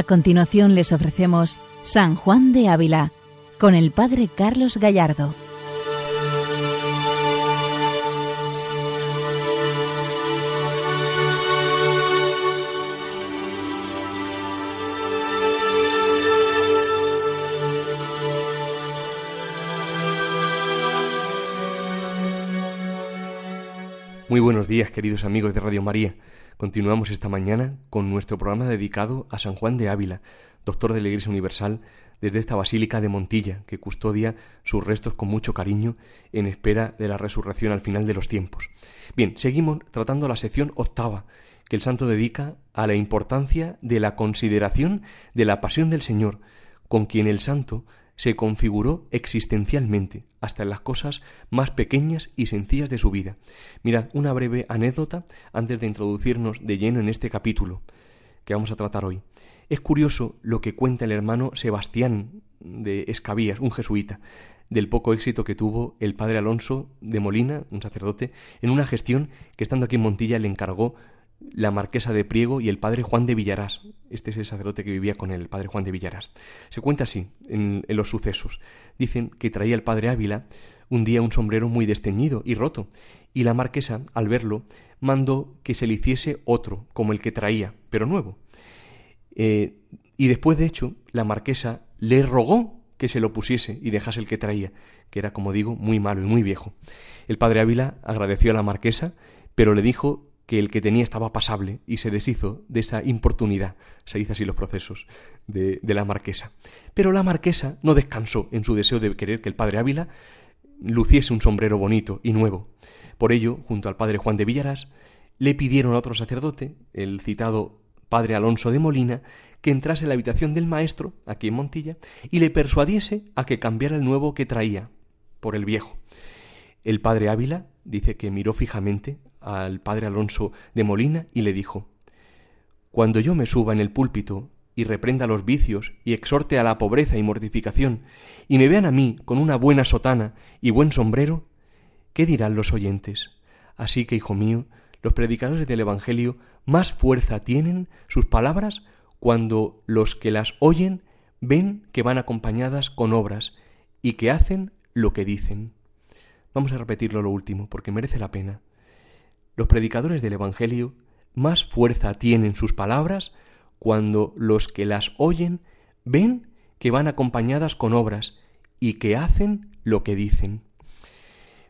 A continuación les ofrecemos San Juan de Ávila con el Padre Carlos Gallardo. Muy buenos días, queridos amigos de Radio María. Continuamos esta mañana con nuestro programa dedicado a San Juan de Ávila, doctor de la Iglesia Universal, desde esta Basílica de Montilla, que custodia sus restos con mucho cariño en espera de la resurrección al final de los tiempos. Bien, seguimos tratando la sección octava, que el santo dedica a la importancia de la consideración de la pasión del Señor, con quien el santo se configuró existencialmente, hasta en las cosas más pequeñas y sencillas de su vida. Mirad, una breve anécdota antes de introducirnos de lleno en este capítulo que vamos a tratar hoy. Es curioso lo que cuenta el hermano Sebastián de Escabías, un jesuita, del poco éxito que tuvo el padre Alonso de Molina, un sacerdote, en una gestión que estando aquí en Montilla le encargó la marquesa de Priego y el padre Juan de Villarás. Este es el sacerdote que vivía con el padre Juan de Villarás. Se cuenta así en, en, los sucesos. Dicen que traía el padre Ávila un día un sombrero muy desteñido y roto, y la marquesa, al verlo, mandó que se le hiciese otro, como el que traía, pero nuevo. Eh, y después, de hecho, la marquesa le rogó que se lo pusiese y dejase el que traía, que era, como digo, muy malo y muy viejo. El padre Ávila agradeció a la marquesa, pero le dijo que el que tenía estaba pasable y se deshizo de esa importunidad, se dice así los procesos, de, de, la marquesa. Pero la marquesa no descansó en su deseo de querer que el padre Ávila luciese un sombrero bonito y nuevo. Por ello, junto al padre Juan de Villarás, le pidieron a otro sacerdote, el citado padre Alonso de Molina, que entrase en la habitación del maestro, aquí en Montilla, y le persuadiese a que cambiara el nuevo que traía por el viejo. El padre Ávila dice que miró fijamente al padre Alonso de Molina y le dijo Cuando yo me suba en el púlpito y reprenda los vicios y exhorte a la pobreza y mortificación, y me vean a mí con una buena sotana y buen sombrero, ¿qué dirán los oyentes? Así que, hijo mío, los predicadores del Evangelio más fuerza tienen sus palabras cuando los que las oyen ven que van acompañadas con obras y que hacen lo que dicen. Vamos a repetirlo lo último, porque merece la pena. Los predicadores del Evangelio más fuerza tienen sus palabras cuando los que las oyen ven que van acompañadas con obras y que hacen lo que dicen.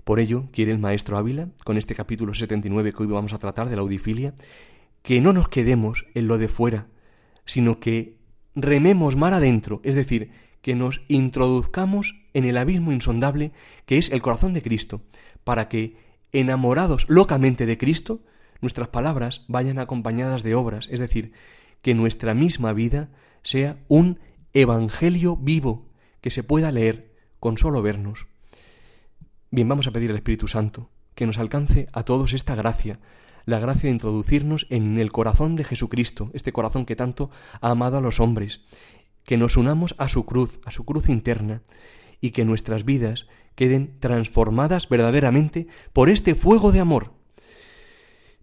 Por ello, quiere el maestro Ávila, con este capítulo 79 que hoy vamos a tratar de la audifilia, que no nos quedemos en lo de fuera, sino que rememos mar adentro, es decir, que nos introduzcamos en el abismo insondable que es el corazón de Cristo, para que, enamorados locamente de Cristo, nuestras palabras vayan acompañadas de obras, es decir, que nuestra misma vida sea un evangelio vivo que se pueda leer con solo vernos. Bien, vamos a pedir al Espíritu Santo que nos alcance a todos esta gracia, la gracia de introducirnos en el corazón de Jesucristo, este corazón que tanto ha amado a los hombres, que nos unamos a su cruz, a su cruz interna, y que nuestras vidas queden transformadas verdaderamente por este fuego de amor.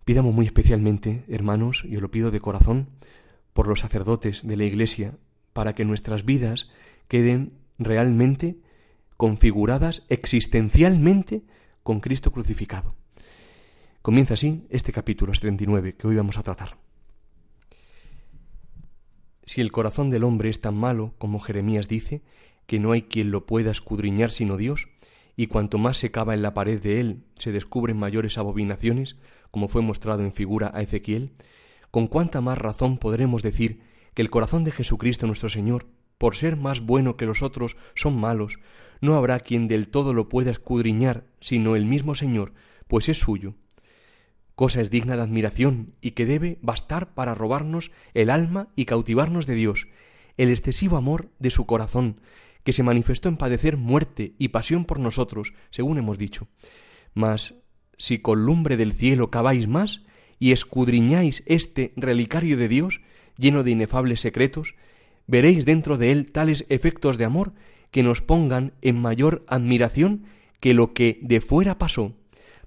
Pidamos muy especialmente, hermanos, yo lo pido de corazón, por los sacerdotes de la Iglesia, para que nuestras vidas queden realmente configuradas existencialmente con Cristo crucificado. Comienza así este capítulo 79 que hoy vamos a tratar. Si el corazón del hombre es tan malo como Jeremías dice, que no hay quien lo pueda escudriñar sino Dios, y cuanto más se cava en la pared de él se descubren mayores abominaciones, como fue mostrado en figura a Ezequiel, con cuánta más razón podremos decir que el corazón de Jesucristo nuestro Señor, por ser más bueno que los otros, son malos, no habrá quien del todo lo pueda escudriñar, sino el mismo Señor, pues es suyo. Cosa es digna de admiración y que debe bastar para robarnos el alma y cautivarnos de Dios, el excesivo amor de su corazón, que se manifestó en padecer muerte y pasión por nosotros, según hemos dicho. Mas, si con lumbre del cielo caváis más y escudriñáis este relicario de Dios, lleno de inefables secretos, veréis dentro de él tales efectos de amor que nos pongan en mayor admiración que lo que de fuera pasó,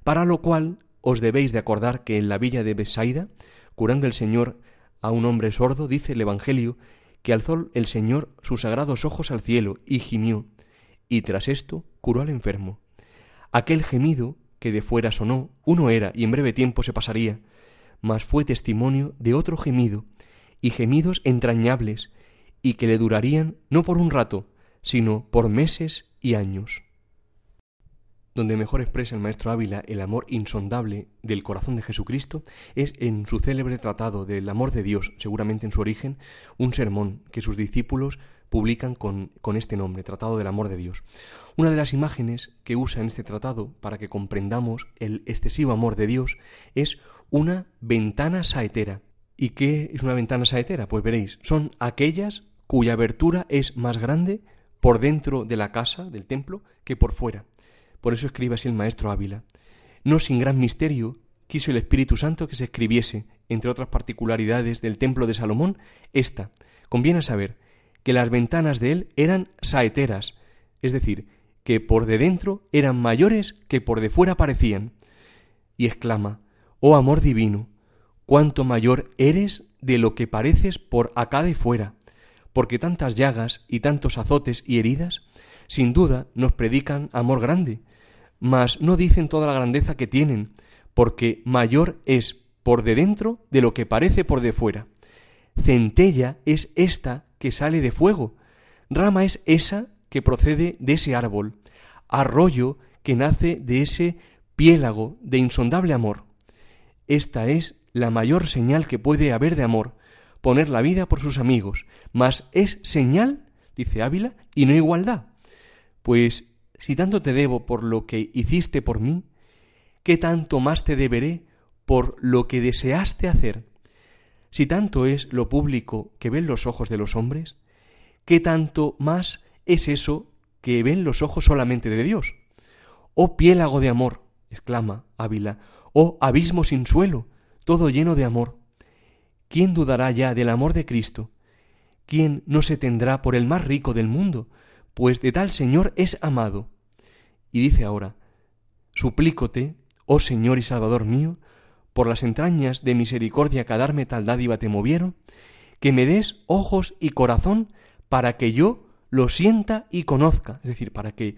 para lo cual os debéis de acordar que en la villa de Besaida, curando el Señor a un hombre sordo, dice el Evangelio, que alzó el Señor sus sagrados ojos al cielo y gimió, y tras esto curó al enfermo. Aquel gemido que de fuera sonó, uno era y en breve tiempo se pasaría, mas fue testimonio de otro gemido, y gemidos entrañables, y que le durarían no por un rato, sino por meses y años. Donde mejor expresa el maestro Ávila el amor insondable del corazón de Jesucristo es en su célebre tratado del amor de Dios, seguramente en su origen, un sermón que sus discípulos publican con, con, este nombre, Tratado del Amor de Dios. Una de las imágenes que usa en este tratado para que comprendamos el excesivo amor de Dios es una ventana saetera. ¿Y qué es una ventana saetera? Pues veréis, son aquellas cuya abertura es más grande por dentro de la casa, del templo, que por fuera. Por eso escribe así el maestro Ávila. No sin gran misterio quiso el Espíritu Santo que se escribiese, entre otras particularidades del templo de Salomón, esta. Conviene saber que las ventanas de él eran saeteras, es decir, que por de dentro eran mayores que por de fuera parecían. Y exclama, Oh amor divino, cuánto mayor eres de lo que pareces por acá de fuera, porque tantas llagas y tantos azotes y heridas, sin duda nos predican amor grande, mas no dicen toda la grandeza que tienen, porque mayor es por de dentro de lo que parece por de fuera. Centella es esta que sale de fuego, rama es esa que procede de ese árbol, arroyo que nace de ese piélago de insondable amor. Esta es la mayor señal que puede haber de amor, poner la vida por sus amigos, mas es señal, dice Ávila, y no igualdad. Pues si tanto te debo por lo que hiciste por mí, ¿qué tanto más te deberé por lo que deseaste hacer? Si tanto es lo público que ven los ojos de los hombres, ¿qué tanto más es eso que ven los ojos solamente de Dios? Oh piélago de amor, exclama Ávila, oh abismo sin suelo, todo lleno de amor. ¿Quién dudará ya del amor de Cristo? ¿Quién no se tendrá por el más rico del mundo? Pues de tal Señor es amado. Y dice ahora, Suplícote, oh Señor y Salvador mío, por las entrañas de misericordia que a darme tal dádiva te movieron, que me des ojos y corazón para que yo lo sienta y conozca, es decir, para que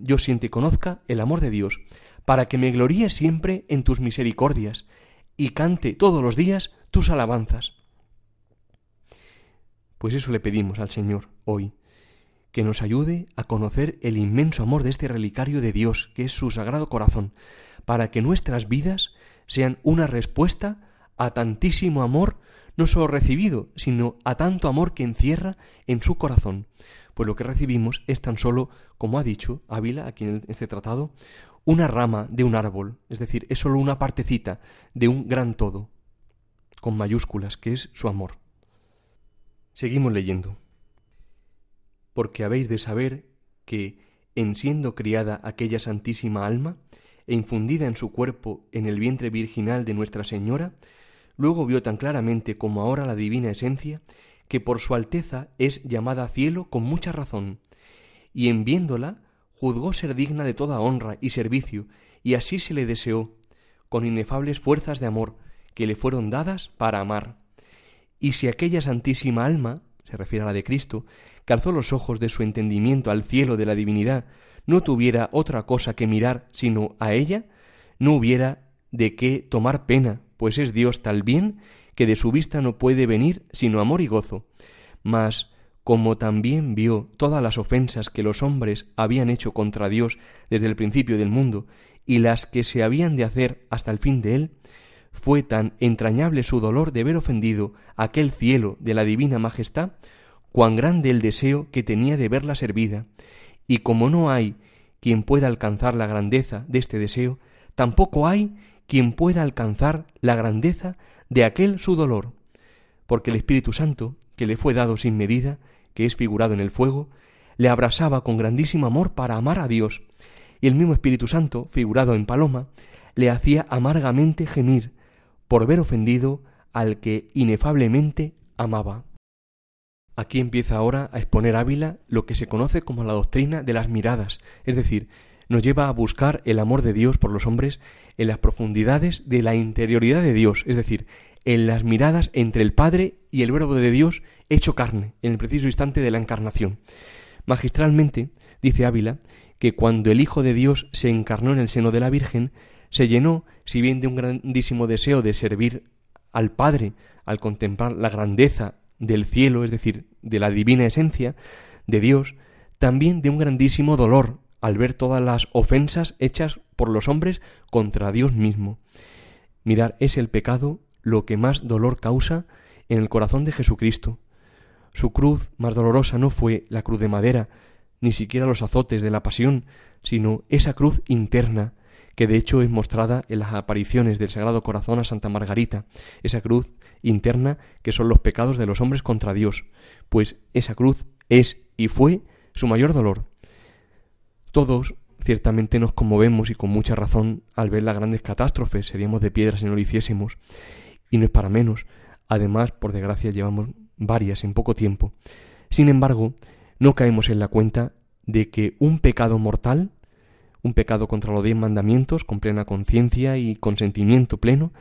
yo siente y conozca el amor de Dios, para que me gloríe siempre en tus misericordias y cante todos los días tus alabanzas. Pues eso le pedimos al Señor hoy, que nos ayude a conocer el inmenso amor de este relicario de Dios, que es su sagrado corazón, para que nuestras vidas sean una respuesta a tantísimo amor, no solo recibido, sino a tanto amor que encierra en su corazón. Pues lo que recibimos es tan solo, como ha dicho Ávila aquí en este tratado, una rama de un árbol, es decir, es sólo una partecita de un gran todo, con mayúsculas, que es su amor. Seguimos leyendo. Porque habéis de saber que, en siendo criada aquella santísima alma, e infundida en su cuerpo en el vientre virginal de Nuestra Señora, luego vio tan claramente como ahora la divina esencia, que por su alteza es llamada cielo con mucha razón, y en viéndola juzgó ser digna de toda honra y servicio, y así se le deseó, con inefables fuerzas de amor que le fueron dadas para amar. Y si aquella santísima alma, se refiere a la de Cristo, que alzó los ojos de su entendimiento al cielo de la divinidad, no tuviera otra cosa que mirar sino a ella, no hubiera de qué tomar pena, pues es Dios tal bien que de su vista no puede venir sino amor y gozo. Mas como también vio todas las ofensas que los hombres habían hecho contra Dios desde el principio del mundo y las que se habían de hacer hasta el fin de él, fue tan entrañable su dolor de ver ofendido aquel cielo de la divina majestad, cuán grande el deseo que tenía de verla servida, y como no hay quien pueda alcanzar la grandeza de este deseo, tampoco hay quien pueda alcanzar la grandeza de aquel su dolor, porque el Espíritu Santo, que le fue dado sin medida, que es figurado en el fuego, le abrasaba con grandísimo amor para amar a Dios, y el mismo Espíritu Santo, figurado en paloma, le hacía amargamente gemir por ver ofendido al que inefablemente amaba. Aquí empieza ahora a exponer Ávila lo que se conoce como la doctrina de las miradas, es decir, nos lleva a buscar el amor de Dios por los hombres en las profundidades de la interioridad de Dios, es decir, en las miradas entre el Padre y el Verbo de Dios hecho carne, en el preciso instante de la encarnación. Magistralmente, dice Ávila, que cuando el Hijo de Dios se encarnó en el seno de la Virgen, se llenó, si bien de un grandísimo deseo de servir al Padre al contemplar la grandeza del cielo, es decir, de la divina esencia de Dios, también de un grandísimo dolor al ver todas las ofensas hechas por los hombres contra Dios mismo. Mirar, es el pecado lo que más dolor causa en el corazón de Jesucristo. Su cruz más dolorosa no fue la cruz de madera, ni siquiera los azotes de la pasión, sino esa cruz interna, que de hecho es mostrada en las apariciones del Sagrado Corazón a Santa Margarita, esa cruz interna que son los pecados de los hombres contra Dios, pues esa cruz es y fue su mayor dolor. Todos ciertamente nos conmovemos y con mucha razón al ver las grandes catástrofes, seríamos de piedra si no lo hiciésemos, y no es para menos, además, por desgracia, llevamos varias en poco tiempo. Sin embargo, no caemos en la cuenta de que un pecado mortal, un pecado contra los diez mandamientos, con plena conciencia y consentimiento pleno,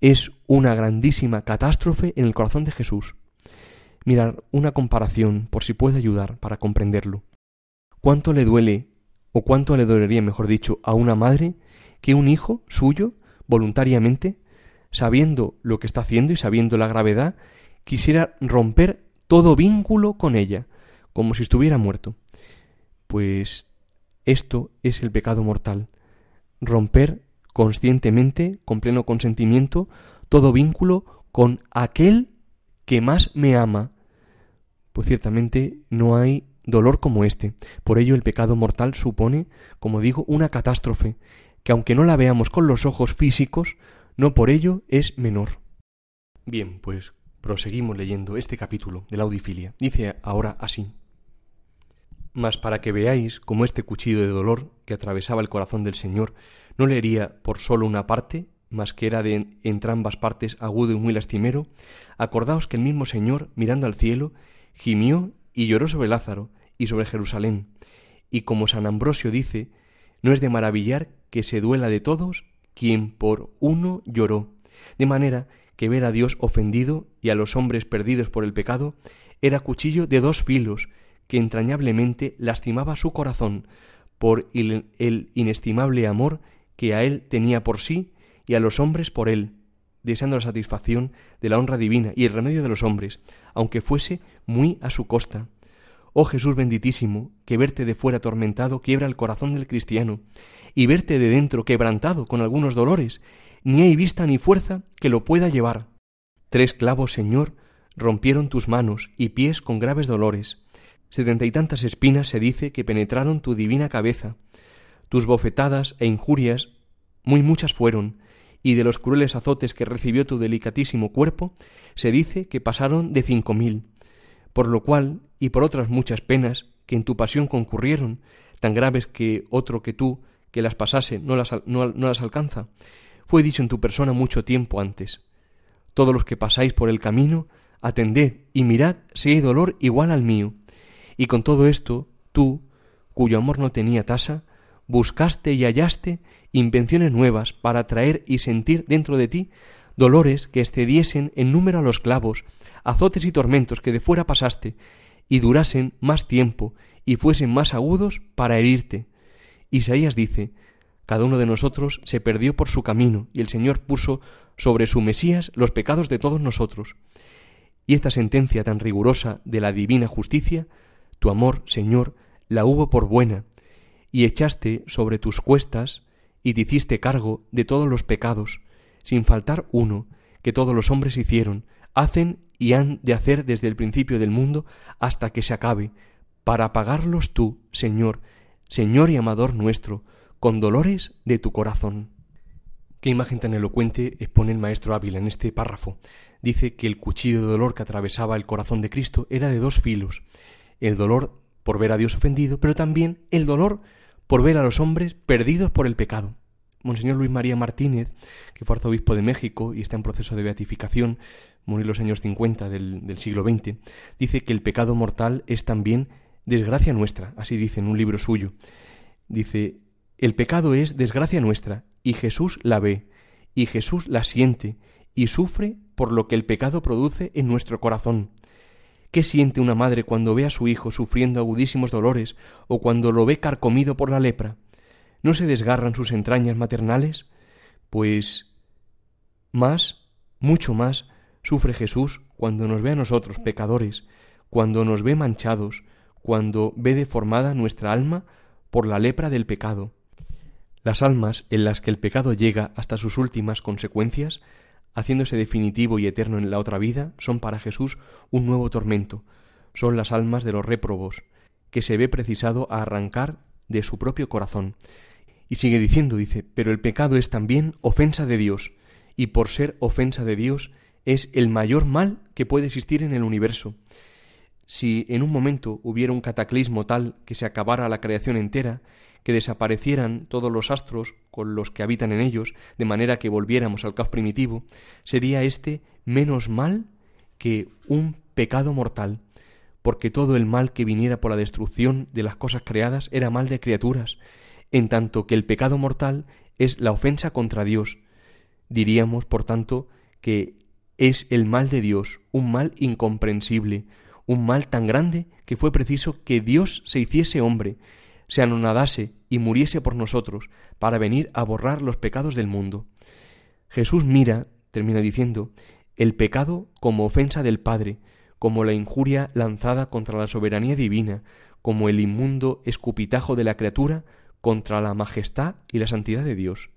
es una grandísima catástrofe en el corazón de Jesús. Mirar una comparación, por si puede ayudar para comprenderlo. ¿Cuánto le duele o cuánto le dolería, mejor dicho, a una madre que un hijo suyo, voluntariamente, sabiendo lo que está haciendo y sabiendo la gravedad, quisiera romper todo vínculo con ella, como si estuviera muerto. Pues esto es el pecado mortal, romper conscientemente, con pleno consentimiento, todo vínculo con aquel que más me ama. Pues ciertamente no hay dolor como este. Por ello el pecado mortal supone, como digo, una catástrofe, que aunque no la veamos con los ojos físicos, no por ello es menor. Bien, pues proseguimos leyendo este capítulo de la audifilia. Dice ahora así. Mas para que veáis cómo este cuchillo de dolor que atravesaba el corazón del Señor no le hería por solo una parte, mas que era de entrambas partes agudo y muy lastimero, acordaos que el mismo Señor, mirando al cielo, gimió y lloró sobre Lázaro y sobre Jerusalén. Y como San Ambrosio dice, no es de maravillar que se duela de todos quien por uno lloró, de manera que ver a Dios ofendido y a los hombres perdidos por el pecado era cuchillo de dos filos que entrañablemente lastimaba su corazón por el, el inestimable amor que a él tenía por sí y a los hombres por él, deseando la satisfacción de la honra divina y el remedio de los hombres, aunque fuese muy a su costa. Oh Jesús benditísimo, que verte de fuera atormentado quiebra el corazón del cristiano, y verte de dentro quebrantado con algunos dolores, ni hay vista ni fuerza que lo pueda llevar. Tres clavos, Señor, rompieron tus manos y pies con graves dolores. Setenta y tantas espinas se dice que penetraron tu divina cabeza. Tus bofetadas e injurias muy muchas fueron, y de los crueles azotes que recibió tu delicatísimo cuerpo, se dice que pasaron de cinco mil, por lo cual, y por otras muchas penas que en tu pasión concurrieron, tan graves que otro que tú, que las pasase, no las, no, las alcanza, fue dicho en tu persona mucho tiempo antes. Todos los que pasáis por el camino, atended y mirad si hay dolor igual al mío. Y con todo esto, tú, cuyo amor no tenía tasa, buscaste y hallaste invenciones nuevas para traer y sentir dentro de ti dolores que excediesen en número a los clavos, azotes y tormentos que de fuera pasaste, y durasen más tiempo y fuesen más agudos para herirte. Isaías dice, cada uno de nosotros se perdió por su camino, y el Señor puso sobre su Mesías los pecados de todos nosotros. Y esta sentencia tan rigurosa de la divina justicia, tu amor, Señor, la hubo por buena, y echaste sobre tus cuestas y te hiciste cargo de todos los pecados, sin faltar uno, que todos los hombres hicieron, hacen y han de hacer desde el principio del mundo hasta que se acabe, para pagarlos tú, Señor, Señor y amador nuestro, con dolores de tu corazón. Qué imagen tan elocuente expone el maestro Ávila en este párrafo. Dice que el cuchillo de dolor que atravesaba el corazón de Cristo era de dos filos, el dolor por ver a Dios ofendido, pero también el dolor por ver a los hombres perdidos por el pecado. Monseñor Luis María Martínez, que fue arzobispo de México y está en proceso de beatificación, murió en los años 50 del, del siglo XX, dice que el pecado mortal es también desgracia nuestra, así dice en un libro suyo. Dice, El pecado es desgracia nuestra, y Jesús la ve, y Jesús la siente, y sufre por lo que el pecado produce en nuestro corazón. ¿Qué siente una madre cuando ve a su hijo sufriendo agudísimos dolores o cuando lo ve carcomido por la lepra? ¿No se desgarran sus entrañas maternales? Pues más, mucho más, sufre Jesús cuando nos ve a nosotros pecadores, cuando nos ve manchados, cuando ve deformada nuestra alma por la lepra del pecado. Las almas en las que el pecado llega hasta sus últimas consecuencias, haciéndose definitivo y eterno en la otra vida, son para Jesús un nuevo tormento, son las almas de los réprobos, que se ve precisado a arrancar de su propio corazón. Y sigue diciendo, dice, pero el pecado es también ofensa de Dios, y por ser ofensa de Dios es el mayor mal que puede existir en el universo. Si en un momento hubiera un cataclismo tal que se acabara la creación entera, que desaparecieran todos los astros con los que habitan en ellos, de manera que volviéramos al caos primitivo, sería éste menos mal que un pecado mortal, porque todo el mal que viniera por la destrucción de las cosas creadas era mal de criaturas, en tanto que el pecado mortal es la ofensa contra Dios. Diríamos, por tanto, que es el mal de Dios, un mal incomprensible, un mal tan grande que fue preciso que Dios se hiciese hombre, se anonadase y muriese por nosotros, para venir a borrar los pecados del mundo. Jesús mira, termina diciendo, el pecado como ofensa del Padre, como la injuria lanzada contra la soberanía divina, como el inmundo escupitajo de la criatura contra la majestad y la santidad de Dios.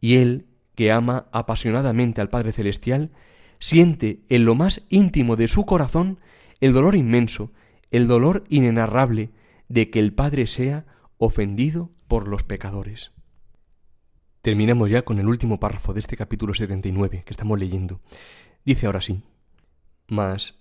Y él, que ama apasionadamente al Padre Celestial, siente en lo más íntimo de su corazón el dolor inmenso, el dolor inenarrable de que el Padre sea ofendido por los pecadores. Terminamos ya con el último párrafo de este capítulo 79 que estamos leyendo. Dice ahora sí, Mas,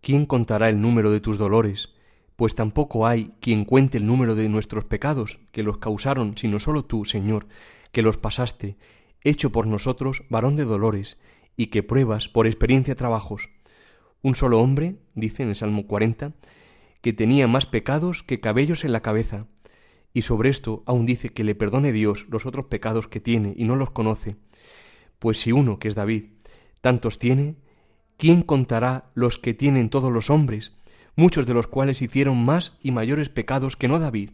¿quién contará el número de tus dolores? Pues tampoco hay quien cuente el número de nuestros pecados, que los causaron, sino solo tú, Señor, que los pasaste, hecho por nosotros varón de dolores, y que pruebas por experiencia trabajos. Un solo hombre, dice en el Salmo 40, que tenía más pecados que cabellos en la cabeza, y sobre esto aún dice que le perdone Dios los otros pecados que tiene y no los conoce. Pues si uno, que es David, tantos tiene, ¿quién contará los que tienen todos los hombres, muchos de los cuales hicieron más y mayores pecados que no David?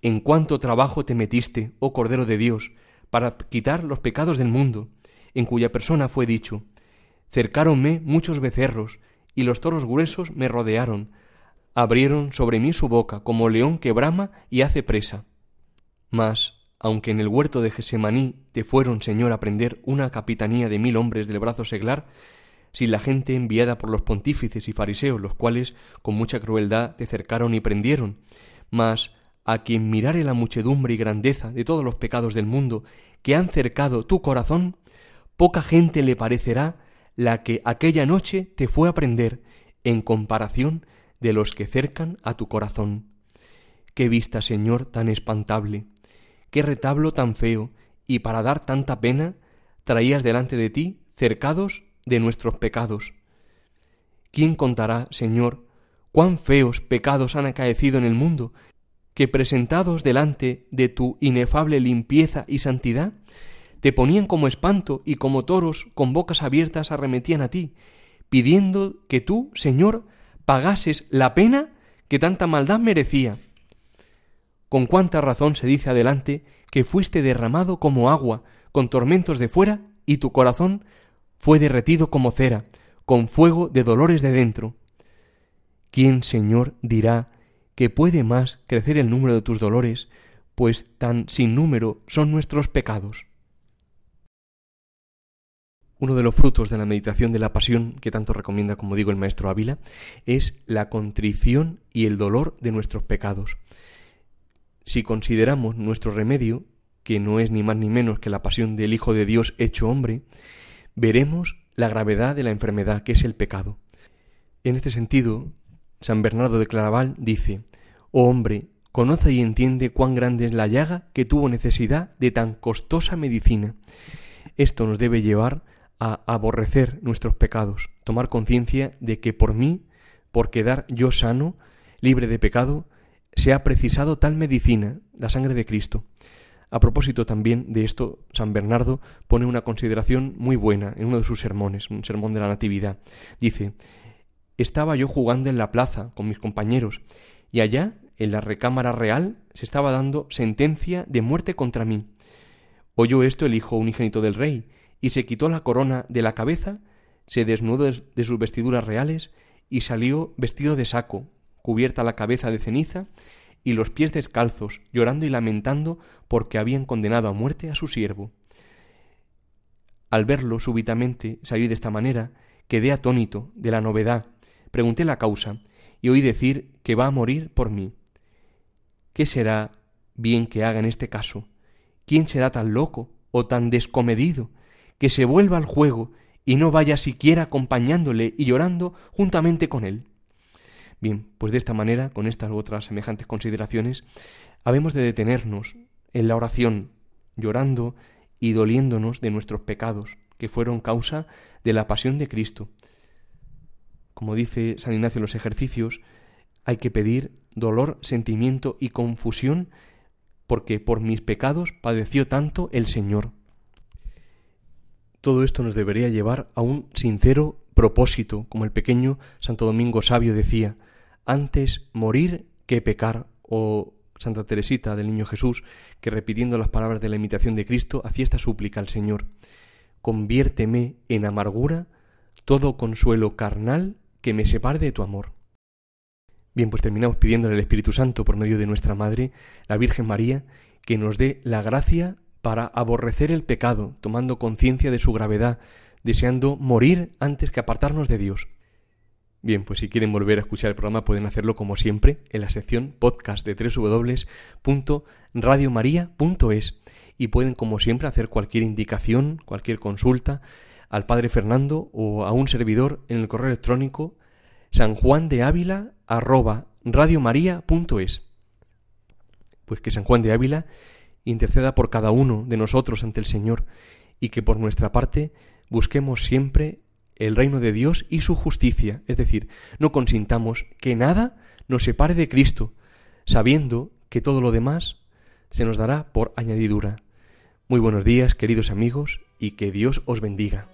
En cuánto trabajo te metiste, oh Cordero de Dios, para quitar los pecados del mundo, en cuya persona fue dicho, Cercáronme muchos becerros, y los toros gruesos me rodearon, abrieron sobre mí su boca, como león que brama y hace presa. Mas, aunque en el huerto de Gesemaní te fueron, Señor, a prender una capitanía de mil hombres del brazo seglar, sin la gente enviada por los pontífices y fariseos, los cuales con mucha crueldad te cercaron y prendieron, mas a quien mirare la muchedumbre y grandeza de todos los pecados del mundo que han cercado tu corazón, poca gente le parecerá la que aquella noche te fue a prender en comparación de los que cercan a tu corazón. Qué vista, Señor, tan espantable, qué retablo tan feo, y para dar tanta pena, traías delante de ti cercados de nuestros pecados. ¿Quién contará, Señor, cuán feos pecados han acaecido en el mundo, que presentados delante de tu inefable limpieza y santidad, te ponían como espanto y como toros con bocas abiertas arremetían a ti, pidiendo que tú, Señor, pagases la pena que tanta maldad merecía. Con cuánta razón se dice adelante que fuiste derramado como agua, con tormentos de fuera, y tu corazón fue derretido como cera, con fuego de dolores de dentro. ¿Quién, Señor, dirá que puede más crecer el número de tus dolores, pues tan sin número son nuestros pecados? Uno de los frutos de la meditación de la pasión, que tanto recomienda, como digo, el maestro Ávila, es la contrición y el dolor de nuestros pecados. Si consideramos nuestro remedio, que no es ni más ni menos que la pasión del Hijo de Dios hecho hombre, veremos la gravedad de la enfermedad que es el pecado. En este sentido, San Bernardo de Claraval dice, Oh hombre, conoce y entiende cuán grande es la llaga que tuvo necesidad de tan costosa medicina. Esto nos debe llevar a aborrecer nuestros pecados, tomar conciencia de que por mí, por quedar yo sano, libre de pecado, se ha precisado tal medicina, la sangre de Cristo. A propósito también de esto, San Bernardo pone una consideración muy buena en uno de sus sermones, un sermón de la Natividad. Dice, estaba yo jugando en la plaza con mis compañeros, y allá, en la recámara real, se estaba dando sentencia de muerte contra mí. Oyó esto el hijo unigénito del rey, y se quitó la corona de la cabeza, se desnudó de sus vestiduras reales, y salió vestido de saco, cubierta la cabeza de ceniza, y los pies descalzos, llorando y lamentando porque habían condenado a muerte a su siervo. Al verlo súbitamente salir de esta manera, quedé atónito de la novedad, pregunté la causa, y oí decir que va a morir por mí. ¿Qué será bien que haga en este caso? ¿Quién será tan loco o tan descomedido que se vuelva al juego y no vaya siquiera acompañándole y llorando juntamente con él? Bien, pues de esta manera, con estas u otras semejantes consideraciones, habemos de detenernos en la oración, llorando y doliéndonos de nuestros pecados, que fueron causa de la pasión de Cristo. Como dice San Ignacio en los ejercicios, hay que pedir dolor, sentimiento y confusión, porque por mis pecados padeció tanto el Señor. Todo esto nos debería llevar a un sincero propósito, como el pequeño Santo Domingo Sabio decía, antes morir que pecar, o Santa Teresita del Niño Jesús, que repitiendo las palabras de la imitación de Cristo, hacía esta súplica al Señor, conviérteme en amargura todo consuelo carnal que me separe de tu amor. Bien, pues terminamos pidiéndole al Espíritu Santo por medio de nuestra Madre, la Virgen María, que nos dé la gracia para aborrecer el pecado, tomando conciencia de su gravedad, deseando morir antes que apartarnos de Dios. Bien, pues si quieren volver a escuchar el programa pueden hacerlo como siempre en la sección podcast de www.radiomaria.es y pueden como siempre hacer cualquier indicación, cualquier consulta al Padre Fernando o a un servidor en el correo electrónico sanjuandeávila@radiomaria.es. Pues que San Juan de Ávila interceda por cada uno de nosotros ante el Señor y que por nuestra parte busquemos siempre el reino de Dios y su justicia, es decir, no consintamos que nada nos separe de Cristo, sabiendo que todo lo demás se nos dará por añadidura. Muy buenos días, queridos amigos, y que Dios os bendiga.